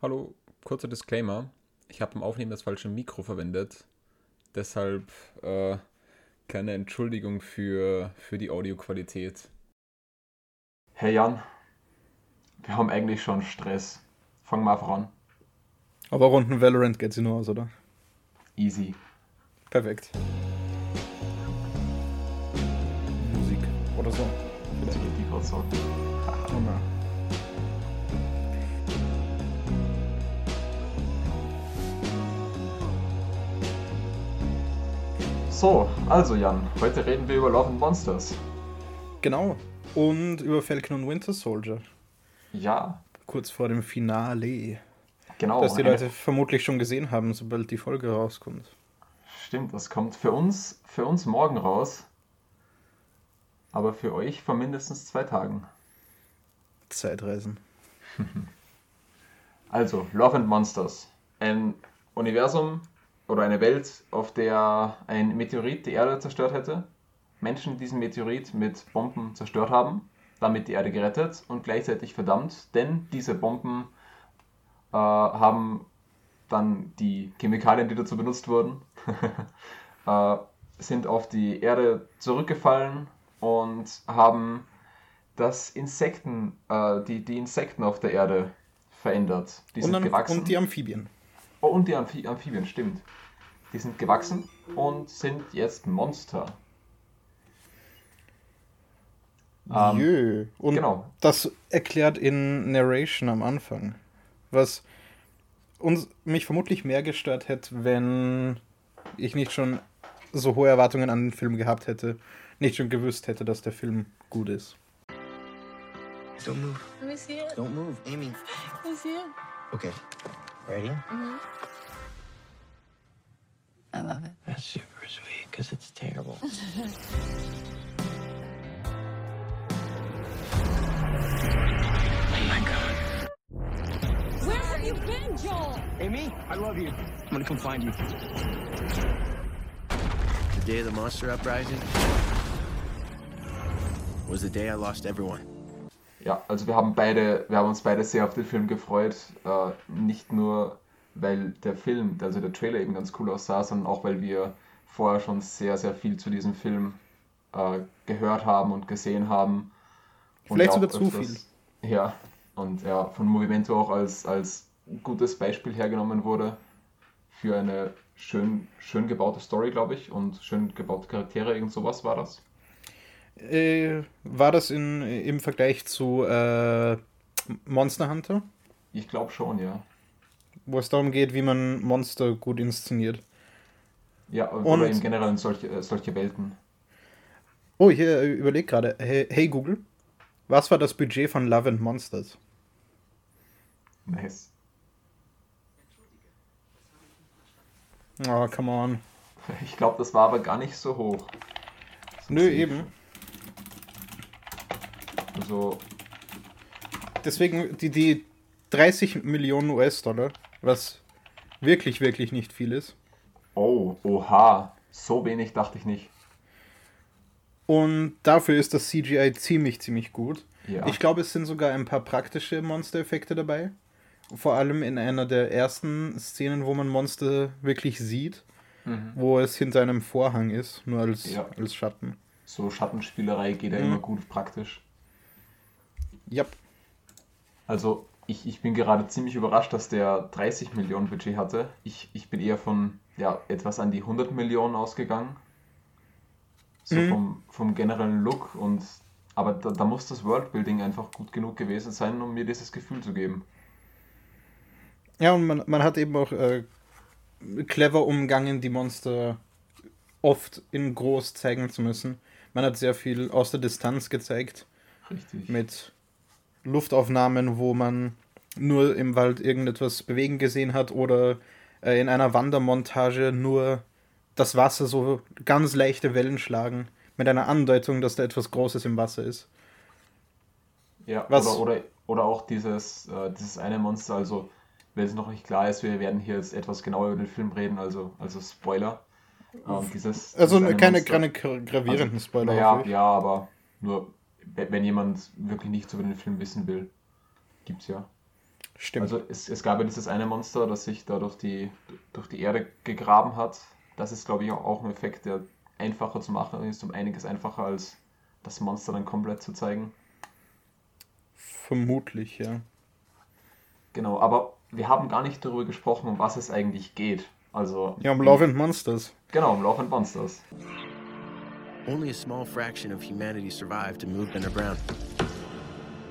Hallo, kurzer Disclaimer. Ich habe beim Aufnehmen das falsche Mikro verwendet. Deshalb äh, keine Entschuldigung für, für die Audioqualität. Hey Jan, wir haben eigentlich schon Stress. Fangen wir einfach an. Aber runden Valorant geht sie nur aus, oder? Easy. Perfekt. Musik oder so. Vielleicht die gerade so. Oh nein. So, also Jan, heute reden wir über Love and Monsters. Genau. Und über Falcon und Winter Soldier. Ja, Kurz vor dem Finale. genau. Das die eine- Leute vermutlich schon gesehen haben, sobald die Folge rauskommt. Stimmt, das kommt für uns, für uns morgen raus. Aber für euch vor mindestens zwei Tagen. Zeitreisen. Also, Love and Monsters. Ein Universum oder eine Welt, auf der ein Meteorit die Erde zerstört hätte. Menschen diesen Meteorit mit Bomben zerstört haben, damit die Erde gerettet und gleichzeitig verdammt, denn diese Bomben äh, haben dann die Chemikalien, die dazu benutzt wurden, äh, sind auf die Erde zurückgefallen und haben das Insekten, äh, die, die Insekten auf der Erde verändert. Die Und, sind dann, gewachsen. und die Amphibien. Oh, und die Amphi Amphibien, stimmt. Die sind gewachsen und sind jetzt Monster. Ähm, Jö. Und genau. das erklärt in Narration am Anfang. Was uns, mich vermutlich mehr gestört hätte, wenn ich nicht schon so hohe Erwartungen an den Film gehabt hätte, nicht schon gewusst hätte, dass der Film gut ist. Don't move. Let me see it. Don't move. Amy. Let me see it. Okay. Ready? Mm-hmm. I love it. That's super sweet because it's terrible. Where have you been, Joel? Amy, I love you. I'm gonna come find you. The day of the monster uprising was the day I lost everyone. Ja, also wir haben beide, wir haben uns beide sehr auf den Film gefreut. Äh, nicht nur, weil der Film, also der Trailer eben ganz cool aussah, sondern auch, weil wir vorher schon sehr, sehr viel zu diesem Film äh, gehört haben und gesehen haben. Vielleicht sogar zu öfters- Ja, und ja, von Movimento auch als, als gutes Beispiel hergenommen wurde für eine schön, schön gebaute Story, glaube ich, und schön gebaute Charaktere, irgend sowas war das. Äh, war das in, im Vergleich zu äh, Monster Hunter, Ich glaube schon, ja. wo es darum geht, wie man Monster gut inszeniert? Ja, Und- oder im Generellen solche, äh, solche Welten. Oh, ich äh, überlege gerade. Hey, hey Google, was war das Budget von Love and Monsters? Nice. Oh, come on. Ich glaube, das war aber gar nicht so hoch. So Nö, eben. Also, Deswegen die, die 30 Millionen US-Dollar, was wirklich, wirklich nicht viel ist. oh, oha, so wenig dachte ich nicht. Und dafür ist das CGI ziemlich, ziemlich gut. Ja. Ich glaube, es sind sogar ein paar praktische Monster-Effekte dabei. Vor allem in einer der ersten Szenen, wo man Monster wirklich sieht, wo es hinter einem Vorhang ist, nur als, Mhm. Ja. als Schatten. So Schattenspielerei geht ja Mhm. immer gut praktisch. Ja, Also, ich, ich bin gerade ziemlich überrascht, dass der 30 Millionen Budget hatte. Ich, ich bin eher von ja, etwas an die 100 Millionen ausgegangen. So Mhm. vom, vom generellen Look und aber da, da muss das Worldbuilding einfach gut genug gewesen sein, um mir dieses Gefühl zu geben. Ja, und man, man hat eben auch äh, clever umgangen, die Monster oft in groß zeigen zu müssen. Man hat sehr viel aus der Distanz gezeigt, Richtig. mit Luftaufnahmen, wo man nur im Wald irgendetwas bewegen gesehen hat oder äh, in einer Wandermontage nur das Wasser so ganz leichte Wellen schlagen, mit einer Andeutung, dass da etwas Großes im Wasser ist. Ja, Was- Oder, oder, oder auch dieses, äh, dieses eine Monster, also wenn es noch nicht klar ist, wir werden hier jetzt etwas genauer über den Film reden, also, also Spoiler. Ähm, dieses, Also dieses eine keine, keine gra- gravierenden Also, Spoiler. Ich. ja, aber nur, wenn jemand wirklich nichts über den Film wissen will, gibt's ja. Stimmt. Also es, es gab ja dieses eine Monster, das sich da durch die, durch die Erde gegraben hat. Das ist, glaube ich, auch ein Effekt, der einfacher zu machen ist, um einiges einfacher als das Monster dann komplett zu zeigen. Vermutlich, ja. Genau, aber wir haben gar nicht darüber gesprochen, um was es eigentlich geht. Also. Ja, um Love and Monsters. Genau, um Love and Monsters. Only a small fraction of humanity survived and moved underground.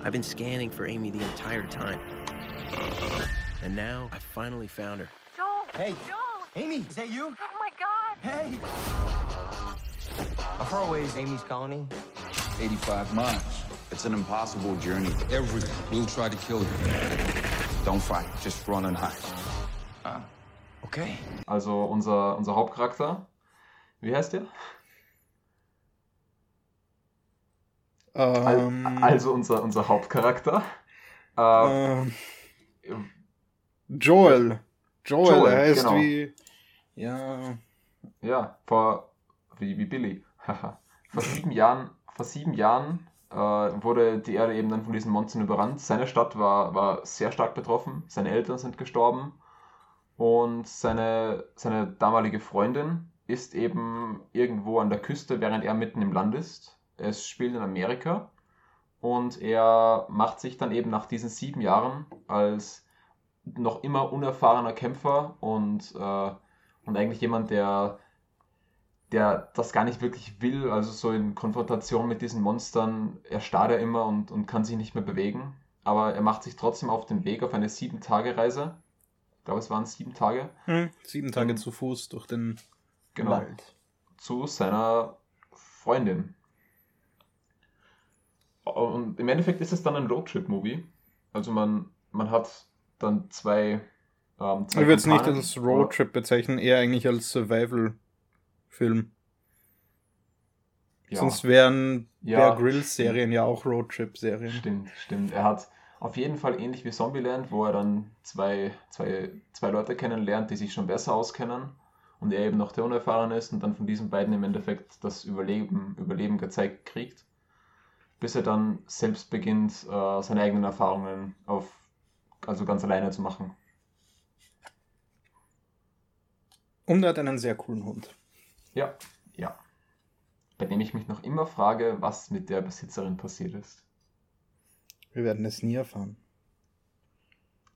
I've been scanning for Amy the entire time. And now I finally found her. Joel! Hey. Joel! Amy, is that you? Oh my god! Hey. How far away is Amy's colony? 85 miles. It's an impossible journey. Everything will try to kill you. Don't fight, just run and hide. Uh, okay. Also unser, unser Hauptcharakter. Wie heißt der? Ähm, Also unser, unser Hauptcharakter. Äh, ähm, Joel. Joel, Joel, er heißt genau. wie. Ja. Ja, vor wie, wie Billy. Vor sieben Jahren, vor sieben Jahren äh, wurde die Erde eben dann von diesen Monstern überrannt. Seine Stadt war, war sehr stark betroffen. Seine Eltern sind gestorben. Und seine, seine damalige Freundin ist eben irgendwo an der Küste, während er mitten im Land ist. Es spielt in Amerika. Und er macht sich dann eben nach diesen sieben Jahren als noch immer unerfahrener Kämpfer und, äh, und eigentlich jemand, der, der das gar nicht wirklich will, also so in Konfrontation mit diesen Monstern, er starrt ja immer und, und kann sich nicht mehr bewegen. Aber er macht sich trotzdem auf den Weg auf eine Sieben-Tage-Reise. Ich glaube, es waren sieben Tage. Hm, sieben Tage zu Fuß durch den Genau. Wald. Zu seiner Freundin. Und im Endeffekt ist es dann ein Roadtrip-Movie. Also man, man hat dann zwei. Ähm, zwei Ich würde es nicht als Roadtrip bezeichnen, eher eigentlich als Survival-Film. Ja. Sonst wären Ja, Bear Grylls-Serien ja auch Roadtrip-Serien. Stimmt, stimmt. Er hat auf jeden Fall ähnlich wie Zombieland, wo er dann zwei, zwei, zwei Leute kennenlernt, die sich schon besser auskennen und er eben noch der Unerfahrene ist und dann von diesen beiden im Endeffekt das Überleben, Überleben gezeigt kriegt, bis er dann selbst beginnt, äh, seine eigenen Erfahrungen auf, also ganz alleine zu machen. Und er hat einen sehr coolen Hund. Ja, ja. Bei dem ich mich noch immer frage, was mit der Besitzerin passiert ist. Wir werden es nie erfahren.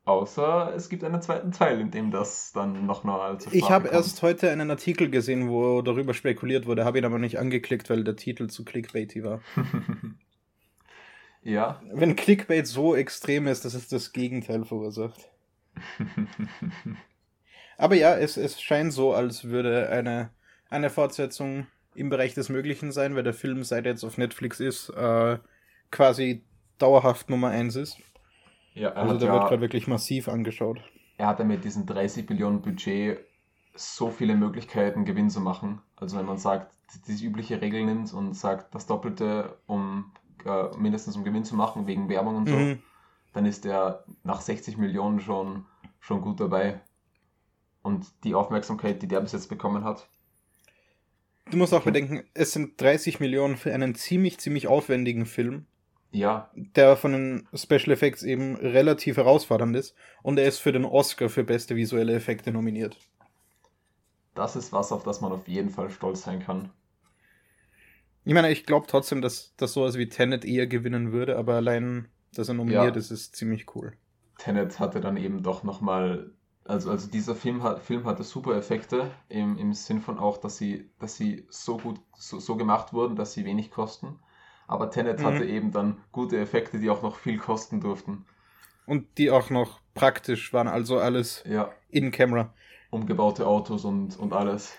Außer es gibt einen zweiten Teil, in dem das dann noch mal zur Ich habe erst heute einen Artikel gesehen, wo darüber spekuliert wurde, habe ihn aber nicht angeklickt, weil der Titel zu clickbaity war. ja. Wenn Clickbait so extrem ist, dass es das Gegenteil verursacht. Aber ja, es, es scheint so, als würde eine, eine Fortsetzung im Bereich des Möglichen sein, weil der Film, seit er jetzt auf Netflix ist, äh, quasi dauerhaft Nummer 1 ist. ja, Also der wird ja, gerade wirklich massiv angeschaut. er hat ja mit diesen 30 Billionen Budget so viele Möglichkeiten, Gewinn zu machen. Also wenn man sagt, diese übliche Regel nimmt und sagt, das Doppelte, um äh, mindestens um Gewinn zu machen, wegen Werbung und so, Mhm. dann ist er nach 60 Millionen schon, schon gut dabei. Und die Aufmerksamkeit, die der bis jetzt bekommen hat, Du musst auch bedenken, es sind 30 Millionen für einen ziemlich, ziemlich aufwendigen Film, ja, der von den Special Effects eben relativ herausfordernd ist. Und er ist für den Oscar für beste visuelle Effekte nominiert. das ist was, auf das man auf jeden Fall stolz sein kann. Ich meine, ich glaube trotzdem, dass, dass sowas wie Tenet eher gewinnen würde, aber allein, dass er nominiert Ja. ist, ist ziemlich cool. Tenet hatte dann eben doch nochmal, also, also dieser Film, hat, Film hatte super Effekte im, im Sinn von auch, dass sie, dass sie so gut so, so gemacht wurden, dass sie wenig kosten. Aber Tenet Mhm. hatte eben dann gute Effekte, die auch noch viel kosten durften. Und die auch noch praktisch waren, also alles Ja, in Camera. umgebaute Autos und, und alles.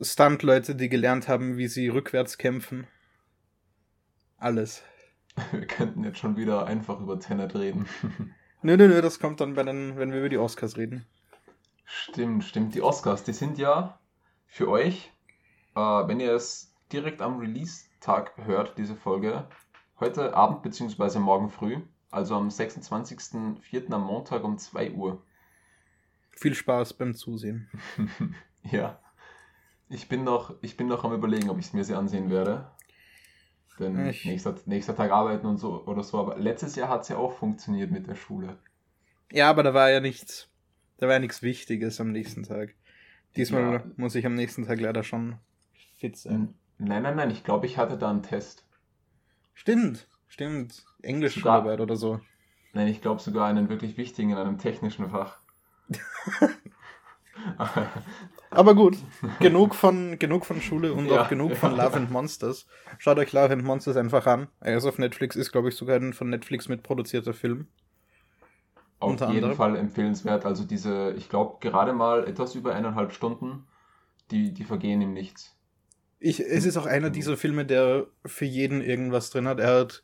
Stunt-Leute, die gelernt haben, wie sie rückwärts kämpfen. Alles. Wir könnten jetzt schon wieder einfach über Tenet reden. Nö, nö, nö, das kommt dann, bei den, wenn wir über die Oscars reden. Stimmt, stimmt. Die Oscars, die sind ja für euch, äh, wenn ihr es direkt am Release-Tag hört, diese Folge, heute Abend bzw. morgen früh, also am 26.04. am Montag um 2 Uhr. Viel Spaß beim Zusehen. ja. Ich bin noch, ich bin noch am überlegen, ob ich es mir sie ansehen werde. Denn Ich- nächster, nächster Tag arbeiten und so oder so. Aber letztes Jahr hat es ja auch funktioniert mit der Schule. Ja, aber da war ja nichts, da war ja nichts Wichtiges am nächsten Tag. Diesmal Ja. muss ich am nächsten Tag leider schon fit sein. Nein, nein, nein, ich glaube, ich hatte da einen Test. Stimmt, stimmt. Englisch Sogar- Schularbeit oder so. Nein, ich glaube sogar einen wirklich wichtigen in einem technischen Fach. Aber gut, genug von, genug von Schule und Ja, auch genug ja. von Love and Monsters. Schaut euch Love and Monsters einfach an. Er ist auf Netflix, ist glaube ich sogar ein von Netflix mitproduzierter Film. Auf Unter jeden anderem. Fall empfehlenswert. Also diese, ich glaube, gerade mal etwas über eineinhalb Stunden, die, die vergehen im Nichts. Ich, es ist auch einer dieser Filme, der für jeden irgendwas drin hat. Er hat,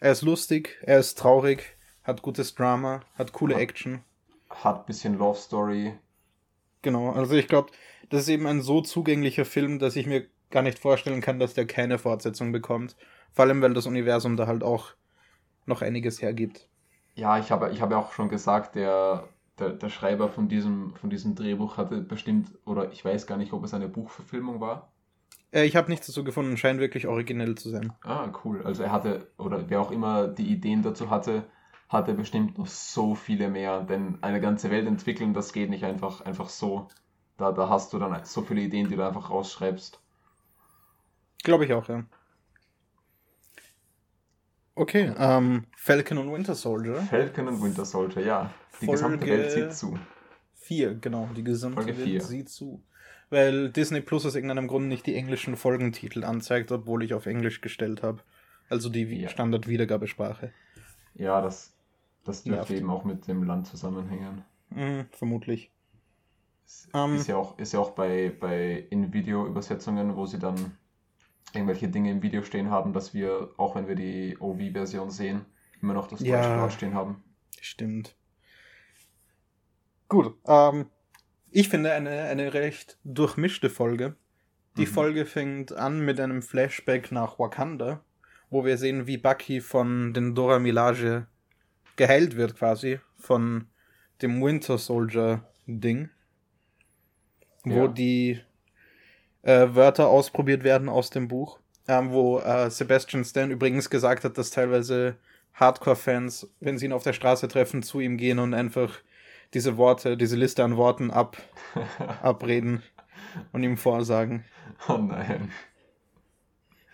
er ist lustig, er ist traurig, hat gutes Drama, hat coole Ja. Action. Hat ein bisschen Love Story. Genau, also ich glaube, das ist eben ein so zugänglicher Film, dass ich mir gar nicht vorstellen kann, dass der keine Fortsetzung bekommt. Vor allem, weil das Universum da halt auch noch einiges hergibt. Ja, ich habe, ich habe ja auch schon gesagt, der, der, der Schreiber von diesem, von diesem Drehbuch hatte bestimmt, oder ich weiß gar nicht, ob es eine Buchverfilmung war. Äh, ich habe nichts dazu gefunden, scheint wirklich originell zu sein. Ah, cool. Also er hatte, oder wer auch immer die Ideen dazu hatte, hatte bestimmt noch so viele mehr. Denn eine ganze Welt entwickeln, das geht nicht einfach, einfach so. Da, da hast du dann so viele Ideen, die du einfach rausschreibst. Glaube ich auch, ja. Okay, ähm, Falcon und Winter Soldier. Falcon und Winter Soldier, ja. Die Folge- gesamte Welt sieht zu. Vier, genau, die gesamte Folge Welt vier. sieht zu. Weil Disney Plus aus irgendeinem Grund nicht die englischen Folgentitel anzeigt, obwohl ich auf Englisch gestellt habe. Also die Ja. Standard-Wiedergabesprache. Ja, das, das dürfte eben auch mit dem Land zusammenhängen. Mhm, vermutlich. Es Ähm. ist ja auch, ist ja auch bei, bei In-Video-Übersetzungen, wo sie dann irgendwelche Dinge im Video stehen haben, dass wir, auch wenn wir die OV-Version sehen, immer noch das Ja. deutsche Wort stehen haben. Stimmt. Gut, ähm, ich finde eine, eine recht durchmischte Folge. Die Mhm. Folge fängt an mit einem Flashback nach Wakanda, wo wir sehen, wie Bucky von den Dora Milaje geheilt wird quasi, von dem Winter Soldier Ding, wo Ja. die äh, Wörter ausprobiert werden aus dem Buch, ähm, wo äh, Sebastian Stan übrigens gesagt hat, dass teilweise Hardcore-Fans, wenn sie ihn auf der Straße treffen, zu ihm gehen und einfach diese Worte, diese Liste an Worten ab, abreden und ihm vorsagen. Oh nein.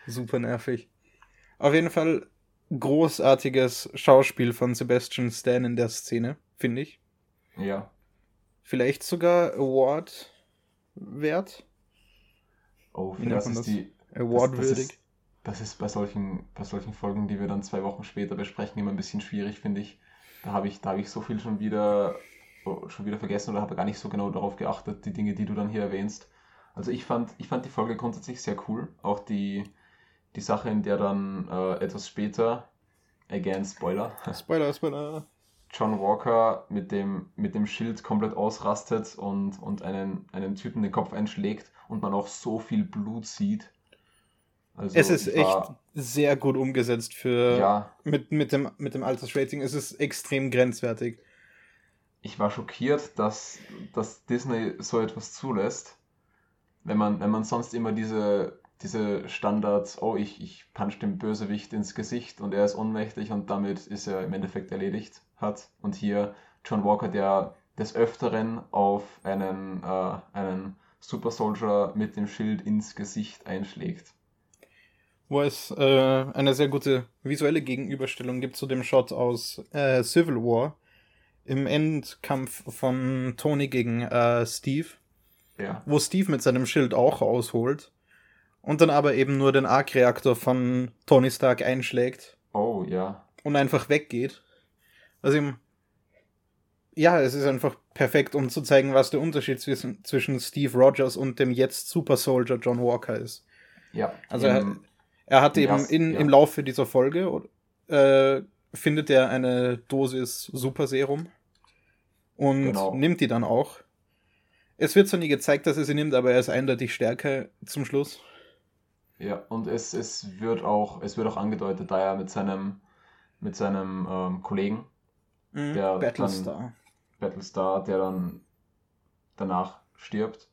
Super nervig. Auf jeden Fall großartiges Schauspiel von Sebastian Stan in der Szene, finde ich. Ja. Vielleicht sogar Award wert. Oh, Wie für das ist das? die. Award das, das, das ist bei solchen, bei solchen Folgen, die wir dann zwei Wochen später besprechen, immer ein bisschen schwierig, finde ich. Da habe ich, da habe ich so viel schon wieder, oh, schon wieder vergessen oder habe gar nicht so genau darauf geachtet, die Dinge, die du dann hier erwähnst. Also ich fand, ich fand die Folge grundsätzlich sehr cool. Auch die, die Sache, in der dann äh, etwas später, again Spoiler, Spoiler, Spoiler. John Walker mit dem, mit dem Schild komplett ausrastet und, und einen, einen Typen den Kopf einschlägt und man auch so viel Blut sieht. Also Es ist echt sehr gut umgesetzt für Ja, mit, mit, dem, mit dem Altersrating. Es ist extrem grenzwertig. ich war schockiert, dass, dass Disney so etwas zulässt. Wenn man, wenn man sonst immer diese, diese Standards, oh, ich, ich punch dem Bösewicht ins Gesicht und er ist ohnmächtig und damit ist er im Endeffekt erledigt hat. Und hier John Walker, der des Öfteren auf einen, äh, einen Super Soldier mit dem Schild ins Gesicht einschlägt. Wo es äh, eine sehr gute visuelle Gegenüberstellung gibt zu dem Shot aus äh, Civil War im Endkampf von Tony gegen äh, Steve, Ja, wo Steve mit seinem Schild auch ausholt und dann aber eben nur den Arc-Reaktor von Tony Stark einschlägt oh ja. und einfach weggeht. Also ihm, ja, es ist einfach perfekt, um zu zeigen, was der Unterschied zwischen, zwischen Steve Rogers und dem jetzt Super Soldier John Walker ist. Ja, Also im- Er hat eben ersten- in, ja. im Laufe dieser Folge äh, findet er eine Dosis Super Serum und Genau. nimmt die dann auch. Es wird zwar nie gezeigt, dass er sie nimmt, aber er ist eindeutig stärker zum Schluss. Ja, und es, es wird auch, es wird auch angedeutet, da er mit seinem, mit seinem ähm, Kollegen, Mhm. Der Battlestar. Battlestar, der dann danach stirbt,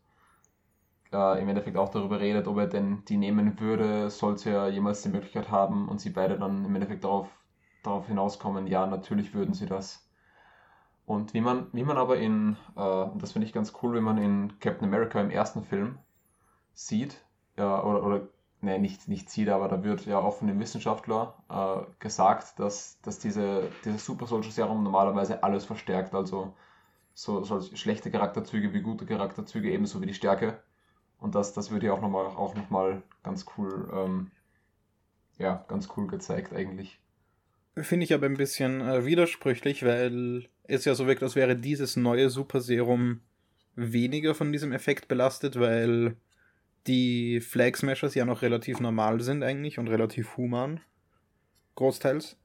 äh, im Endeffekt auch darüber redet, ob er denn die nehmen würde, sollte er jemals die Möglichkeit haben und sie beide dann im Endeffekt darauf, darauf hinauskommen, ja, natürlich würden sie das. Und wie man, wie man aber in, äh, das finde ich ganz cool, wie man in Captain America im ersten Film sieht, ja, oder, oder ne, nicht, nicht sieht, aber da wird ja auch von dem Wissenschaftler äh, gesagt, dass, dass diese, dieses Super Soldier Serum normalerweise alles verstärkt, also so, so schlechte Charakterzüge wie gute Charakterzüge, ebenso wie die Stärke. Und das, das wird ja auch nochmal auch noch mal ganz cool, ähm, ja, ganz cool gezeigt eigentlich. Finde ich aber ein bisschen äh, widersprüchlich, weil es ja so wirkt, als wäre dieses neue Super Serum weniger von diesem Effekt belastet, weil die Flag Smashers ja noch relativ normal sind eigentlich und relativ human. Großteils.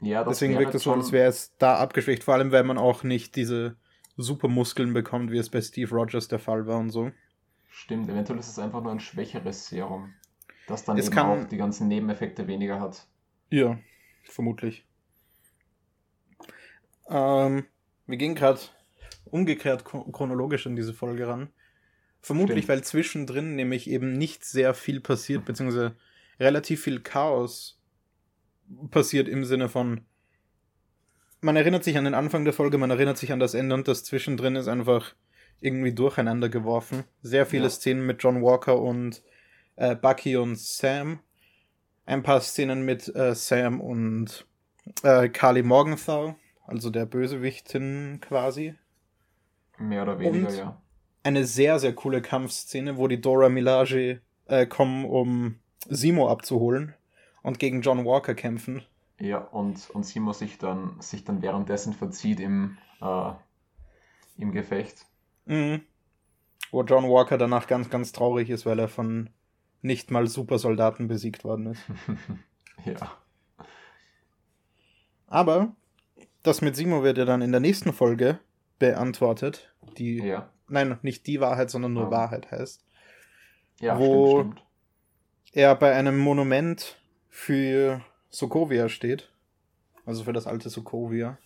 Ja, das Deswegen wirkt es so, schon- als wäre es da abgeschwächt, vor allem weil man auch nicht diese Supermuskeln bekommt, wie es bei Steve Rogers der Fall war und so. Stimmt, eventuell ist es einfach nur ein schwächeres Serum, das dann Es eben kann- auch die ganzen Nebeneffekte weniger hat. Ja, vermutlich. Ähm, wir gehen gerade umgekehrt chro- chronologisch in diese Folge ran. Vermutlich, Stimmt. weil zwischendrin nämlich eben nicht sehr viel passiert, beziehungsweise relativ viel Chaos passiert im Sinne von, man erinnert sich an den Anfang der Folge, man erinnert sich an das Ende und das zwischendrin ist einfach irgendwie durcheinander geworfen. Sehr viele Ja. Szenen mit John Walker und äh, Bucky und Sam. Ein paar Szenen mit äh, Sam und äh, Carly Morgenthau, also der Bösewichtin quasi. Mehr oder weniger, Und? ja. Eine sehr, sehr coole Kampfszene, wo die Dora Milaje äh, kommen, um Simo abzuholen und gegen John Walker kämpfen. Ja, und, und Simo sich dann, sich dann währenddessen verzieht im, äh, im Gefecht. Mhm. Wo John Walker danach ganz, ganz traurig ist, weil er von nicht mal Supersoldaten besiegt worden ist. ja. Aber das mit Simo wird ja dann in der nächsten Folge beantwortet. Die, Ja. Nein, nicht die Wahrheit, sondern nur Ah. Wahrheit heißt. Ja, Wo- stimmt, stimmt. Er bei einem Monument für Sokovia steht. Also für das alte Sokovia.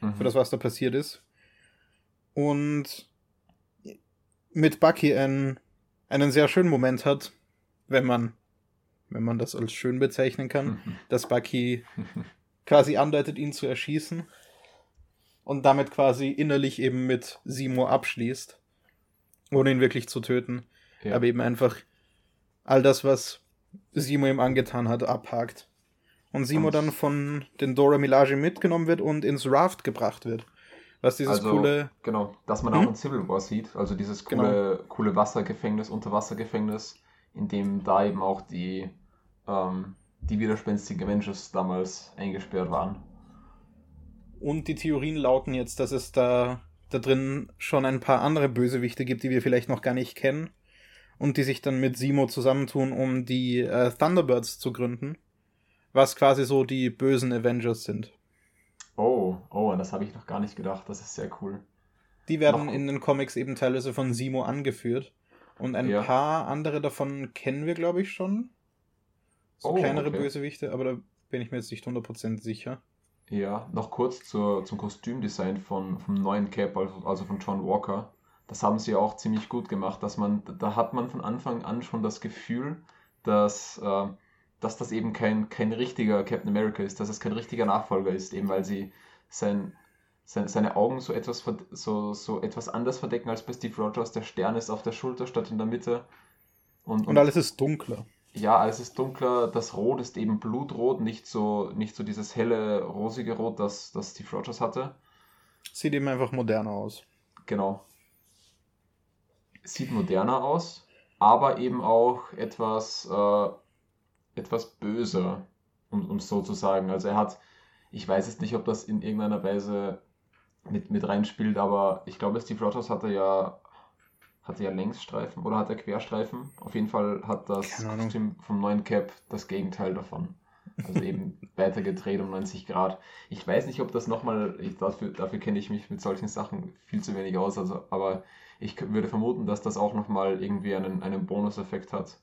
Mhm. Für das, was da passiert ist. Und mit Bucky einen, einen sehr schönen Moment hat, wenn man, wenn man das als schön bezeichnen kann, dass Bucky quasi andeutet, ihn zu erschießen und damit quasi innerlich eben mit Simo abschließt, ohne ihn wirklich zu töten, ja. aber eben einfach all das, was Simo ihm angetan hat, abhakt. Und Simo Und- dann von den Dora Milaje mitgenommen wird und ins Raft gebracht wird. Was dieses also, coole. genau, dass man Hm? auch in Civil War sieht, also dieses coole, coole Wassergefängnis, Unterwassergefängnis, in dem da eben auch die, ähm, die widerspenstigen Avengers damals eingesperrt waren. Und die Theorien lauten jetzt, dass es da, da drin schon ein paar andere Bösewichte gibt, die wir vielleicht noch gar nicht kennen. Und die sich dann mit Simo zusammentun, um die äh, Thunderbirds zu gründen. Was quasi so die bösen Avengers sind. Oh, oh, an das habe ich noch gar nicht gedacht, das ist sehr cool. Die werden Noch- in den Comics eben teilweise von Simo angeführt. Und ein Ja. paar andere davon kennen wir, glaube ich, schon. So Oh, kleinere okay. Bösewichte, aber da bin ich mir jetzt nicht 100% sicher. Ja, noch kurz zur, zum Kostümdesign von, vom neuen Cap, also, also von John Walker. Das haben sie auch ziemlich gut gemacht, dass man, da hat man von Anfang an schon das Gefühl, dass, äh, dass das eben kein, kein richtiger Captain America ist, dass es kein richtiger Nachfolger ist, eben weil sie sein, sein, seine Augen so etwas, so, so etwas anders verdecken als bei Steve Rogers. Der Stern ist auf der Schulter statt in der Mitte. Und, Und alles ist dunkler. Ja, alles ist dunkler, das Rot ist eben blutrot, nicht so, nicht so dieses helle, rosige Rot, das, das Steve Rogers hatte. Sieht eben einfach moderner aus. Genau. Sieht moderner aus, aber eben auch etwas, äh, etwas böser, um es so zu sagen. Also er hat, ich weiß jetzt nicht, ob das in irgendeiner Weise mit, mit reinspielt, aber ich glaube, Steve Rogers hatte ja, hatte ja Längsstreifen oder hat er Querstreifen. Auf jeden Fall hat das. Kostüm vom neuen Cap das Gegenteil davon. Also eben weiter gedreht um 90 Grad. Ich weiß nicht, ob das nochmal, dafür, dafür kenne ich mich mit solchen Sachen viel zu wenig aus, also, aber ich würde vermuten, dass das auch nochmal irgendwie einen, einen Bonuseffekt hat.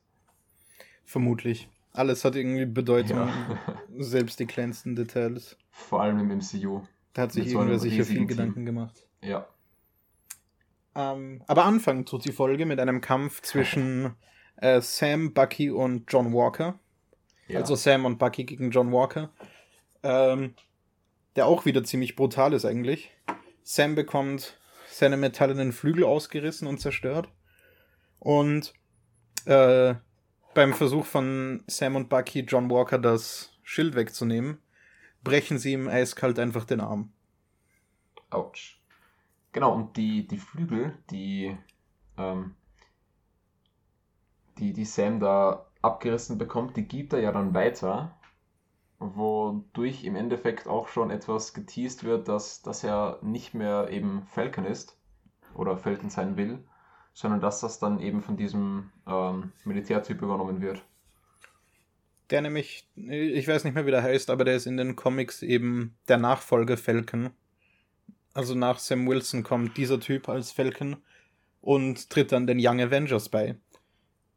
Vermutlich. Alles hat irgendwie Bedeutung, Ja. selbst die kleinsten Details. Vor allem im MCU. Da hat sich Mit so irgendwer sicher viel Team. Gedanken gemacht. Ja. Ähm, aber anfangen tut die Folge mit einem Kampf zwischen äh, Sam, Bucky und John Walker. ja. Also Sam und Bucky gegen John Walker. Ähm, der auch wieder ziemlich brutal ist eigentlich. Sam bekommt seine metallenen Flügel ausgerissen und zerstört. Und äh, beim Versuch von Sam und Bucky, John Walker das Schild wegzunehmen, brechen sie ihm eiskalt einfach den Arm. Autsch. Genau, und die, die Flügel, die, ähm, die, die Sam da abgerissen bekommt, die gibt er ja dann weiter, wodurch im Endeffekt auch schon etwas geteased wird, dass, dass er nicht mehr eben Falcon ist oder Falcon sein will, sondern dass das dann eben von diesem ähm, Militärtyp übernommen wird. Der nämlich, ich weiß nicht mehr, wie der heißt, aber der ist in den Comics eben der Nachfolger Falcon. Also nach Sam Wilson kommt dieser Typ als Falcon und tritt dann den Young Avengers bei.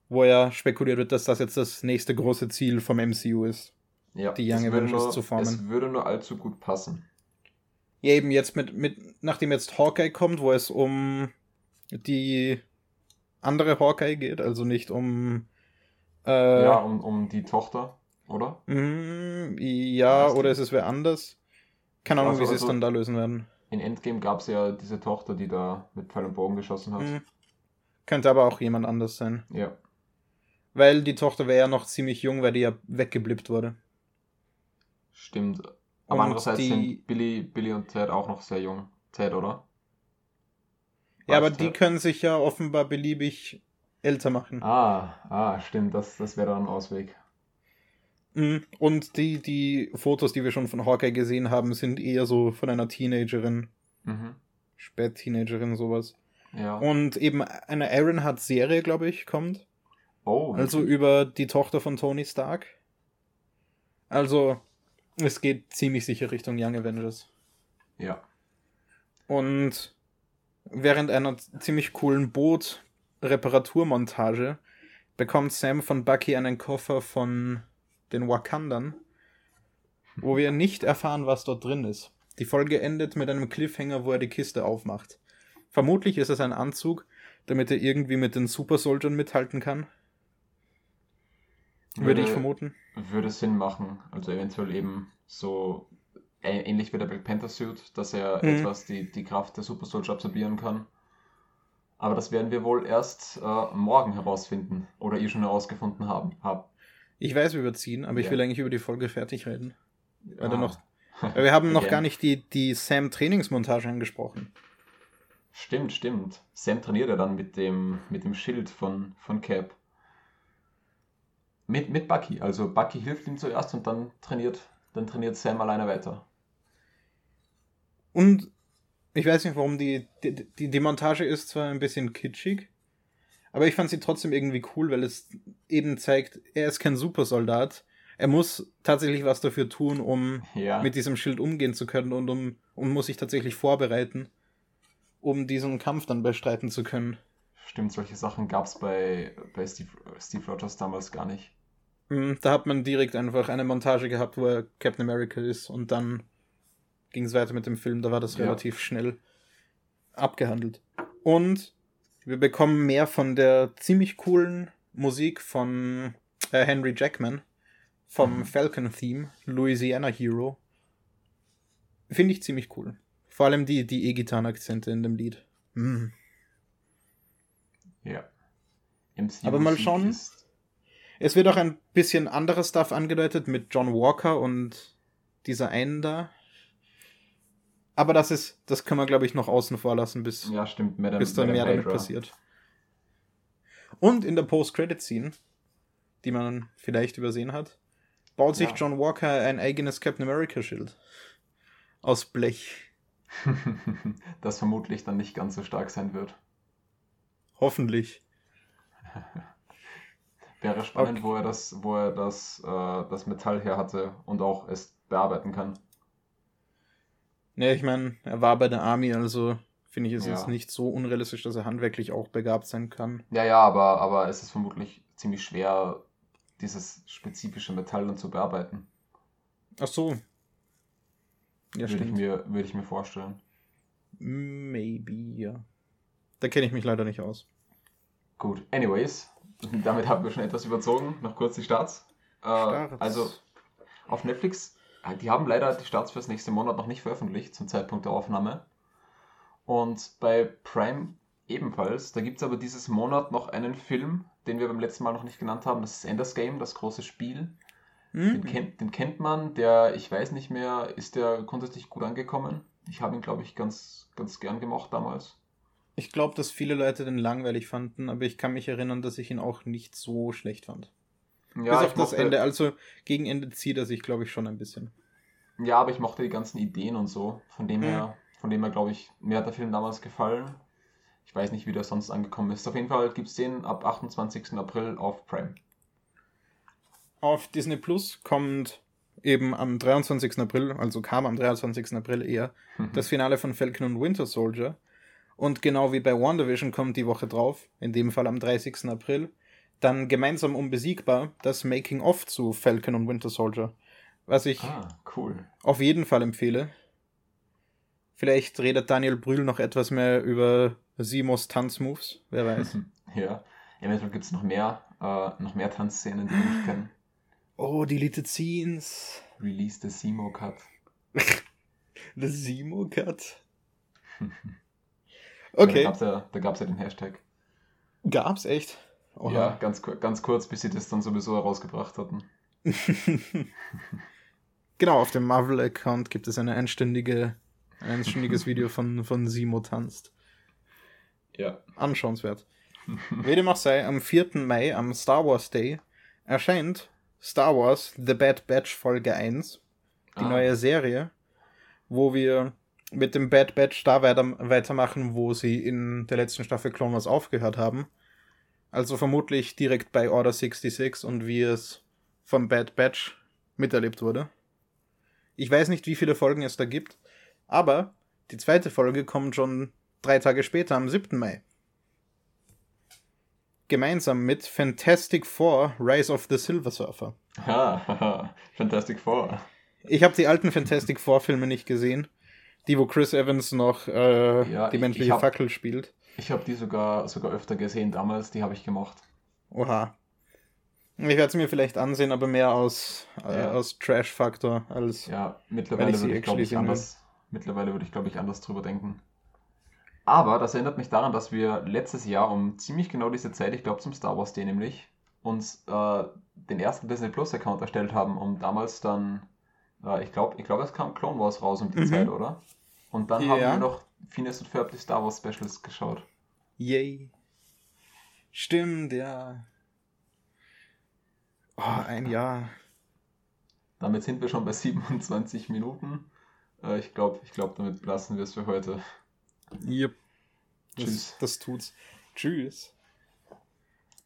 Wo ja spekuliert wird, dass das jetzt das nächste große Ziel vom MCU ist. Ja, Die Young Avengers nur, zu formen. Es würde nur allzu gut passen. Ja, eben jetzt mit, mit, nachdem jetzt Hawkeye kommt, wo es um die andere Hawkeye geht, also nicht um. Äh, Ja, um, um die Tochter, oder? mm, ja, oder ist es wer anders? Keine Ahnung, Also- wie sie es also- dann da lösen werden. In Endgame gab es ja diese Tochter, die da mit Pfeil und Bogen geschossen hat. Mhm. Könnte aber auch jemand anders sein. Ja, Weil die Tochter wäre ja noch ziemlich jung, weil die ja weggeblippt wurde. stimmt. Aber Und andererseits die- sind Billy, Billy und Ted auch noch sehr jung. Ted, oder? Ja, aber die können sich ja offenbar beliebig älter machen. Ah, ah, stimmt, das, das wäre dann ein Ausweg. Mhm. Und die, die Fotos, die wir schon von Hawkeye gesehen haben, sind eher so von einer Teenagerin, Mhm. Spät-Teenagerin, sowas. Ja. Und eben eine Ironheart-Serie, glaube ich, kommt. oh, Also wirklich? über die Tochter von Tony Stark. Also, es geht ziemlich sicher Richtung Young Avengers. Ja. Und während einer ziemlich coolen Boot-Reparaturmontage bekommt Sam von Bucky einen Koffer von den Wakandern, wo wir nicht erfahren, was dort drin ist. Die Folge endet mit einem Cliffhanger, wo er die Kiste aufmacht. Vermutlich ist es ein Anzug, damit er irgendwie mit den Super Soldiern mithalten kann. Würde ich vermuten. Würde Sinn machen. Also eventuell eben so ä- ähnlich wie der Black Panther Suit, dass er Mhm. etwas die, die Kraft der Super Soldier absorbieren kann. Aber das werden wir wohl erst äh, morgen herausfinden. Oder ihr schon herausgefunden haben. Hab. Ich weiß, wir überziehen, aber ich Ja. will eigentlich über die Folge fertig reden. Weil, Ah. noch, weil wir haben noch gar nicht die, die Sam-Trainingsmontage angesprochen. Stimmt, stimmt. Sam trainiert ja dann mit dem, mit dem Schild von, von Cap. Mit, mit Bucky. Also Bucky hilft ihm zuerst und dann trainiert, dann trainiert Sam alleine weiter. Und ich weiß nicht, warum die, die, die, die Montage ist zwar ein bisschen kitschig, aber ich fand sie trotzdem irgendwie cool, weil es eben zeigt, er ist kein Supersoldat. Er muss tatsächlich was dafür tun, um Ja. mit diesem Schild umgehen zu können und, um, und muss sich tatsächlich vorbereiten, um diesen Kampf dann bestreiten zu können. Stimmt, solche Sachen gab es bei, bei Steve, Steve Rogers damals gar nicht. Mm, Da hat man direkt einfach eine Montage gehabt, wo er Captain America ist und dann ging es weiter mit dem Film. Da war das Ja. relativ schnell abgehandelt. Und wir bekommen mehr von der ziemlich coolen Musik von äh, Henry Jackman vom Mhm. Falcon-Theme, Louisiana Hero. Finde ich ziemlich cool. Vor allem die, die E-Gitarren-Akzente in dem Lied. Mm. Ja. MCU Aber mal schauen. Es wird auch ein bisschen anderes Stuff angedeutet mit John Walker und dieser einen da. Aber das ist, das kann man glaube ich noch außen vor lassen, bis, ja, stimmt. Madame, bis dann mehr damit passiert. Und in der Post-Credit-Scene, die man vielleicht übersehen hat, baut sich Ja. John Walker ein eigenes Captain America-Schild. Aus Blech. das vermutlich dann nicht ganz so stark sein wird. Hoffentlich. Wäre spannend, Okay. wo er das, wo er das, äh, das Metall her hatte und auch es bearbeiten kann. Ne, ich meine, er war bei der Army, also finde ich es Ja. jetzt nicht so unrealistisch, dass er handwerklich auch begabt sein kann. Ja, ja, aber, aber es ist vermutlich ziemlich schwer, dieses spezifische Metall dann zu bearbeiten. Ach so. Ja, würde, ich stimmt. mir, würde ich mir vorstellen. Maybe, ja. Da kenne ich mich leider nicht aus. Gut, anyways, damit haben wir schon etwas überzogen. Noch kurz die Starts. Äh, Starts. Also auf Netflix, die haben leider die Starts fürs nächste Monat noch nicht veröffentlicht zum Zeitpunkt der Aufnahme. Und bei Prime ebenfalls. Da gibt es aber dieses Monat noch einen Film, den wir beim letzten Mal noch nicht genannt haben. Das ist Enders Game, das große Spiel. Den, Hm? kennt, den kennt man, der, ich weiß nicht mehr, ist der grundsätzlich gut angekommen. Ich habe ihn, glaube ich, ganz, ganz gern gemocht damals. Ich glaube, dass viele Leute den langweilig fanden, aber ich kann mich erinnern, dass ich ihn auch nicht so schlecht fand. Ja, Bis auf das mochte- Ende. Also gegen Ende zieht er sich, glaube ich, schon ein bisschen. Ja, aber ich mochte die ganzen Ideen und so. Von dem Mhm. her, von dem her, glaube ich, mir hat der Film damals gefallen. Ich weiß nicht, wie der sonst angekommen ist. Auf jeden Fall gibt es den ab 28. April auf Prime. Auf Disney Plus kommt eben am 23. April, also kam am 23. April eher, das Finale von Falcon und Winter Soldier. Und genau wie bei WandaVision kommt die Woche drauf, in dem Fall am 30. April, dann gemeinsam unbesiegbar das Making-of zu Falcon und Winter Soldier. Was ich Ah, cool. auf jeden Fall empfehle. Vielleicht redet Daniel Brühl noch etwas mehr über Simos Tanzmoves, wer weiß. Ja, eventuell gibt es noch mehr, äh, noch mehr Tanzszenen, die wir nicht kennen. Oh, Deleted Scenes. Release the Simo Cut. The Simo Cut. Okay, ja, da gab's ja den Hashtag. gab's echt. Oha. Ja, ganz, ganz kurz, bis sie das dann sowieso herausgebracht hatten. genau, auf dem Marvel-Account gibt es eine einstündige, ein einstündiges Video von, von Simo tanzt. Ja. Anschauenswert. Wie dem auch sei, am 4. Mai, am Star Wars Day, erscheint Star Wars The Bad Batch Folge 1, die Ah. neue Serie, wo wir mit dem Bad Batch da weiter, weitermachen, wo sie in der letzten Staffel Clone Wars aufgehört haben. Also vermutlich direkt bei Order 66 und wie es vom Bad Batch miterlebt wurde. Ich weiß nicht, wie viele Folgen es da gibt, aber die zweite Folge kommt schon drei Tage später, am 7. Mai. Gemeinsam mit Fantastic Four Rise of the Silver Surfer. Ha, haha, Fantastic Four. Ich habe die alten Fantastic Four Filme nicht gesehen. Die, wo Chris Evans noch äh, Ja, die ich- menschliche ich hab- Fackel spielt. Ich habe die sogar, sogar öfter gesehen damals, die habe ich gemocht. Oha. Ich werde es mir vielleicht ansehen, aber mehr aus, äh, Ja. aus Trash-Faktor als. Ja, Weil mittlerweile würde ich, glaube ich, will. anders, mittlerweile würde ich, glaube ich, anders drüber denken. Aber das erinnert mich daran, dass wir letztes Jahr um ziemlich genau diese Zeit, ich glaube zum Star Wars Day nämlich, uns äh, den ersten Disney Plus Account erstellt haben und damals dann, äh, ich glaube, ich glaube, es kam Clone Wars raus um die Mhm. Zeit, oder? Und dann haben Ja. wir noch Phineas und Ferb die Star Wars Specials geschaut. Yay. Stimmt, ja. Oh, ein Jahr. Damit sind wir schon bei 27 Minuten. Äh, ich glaube, ich glaub, damit lassen wir es für heute. Yep. Das, Tschüss. das tut's. Tschüss.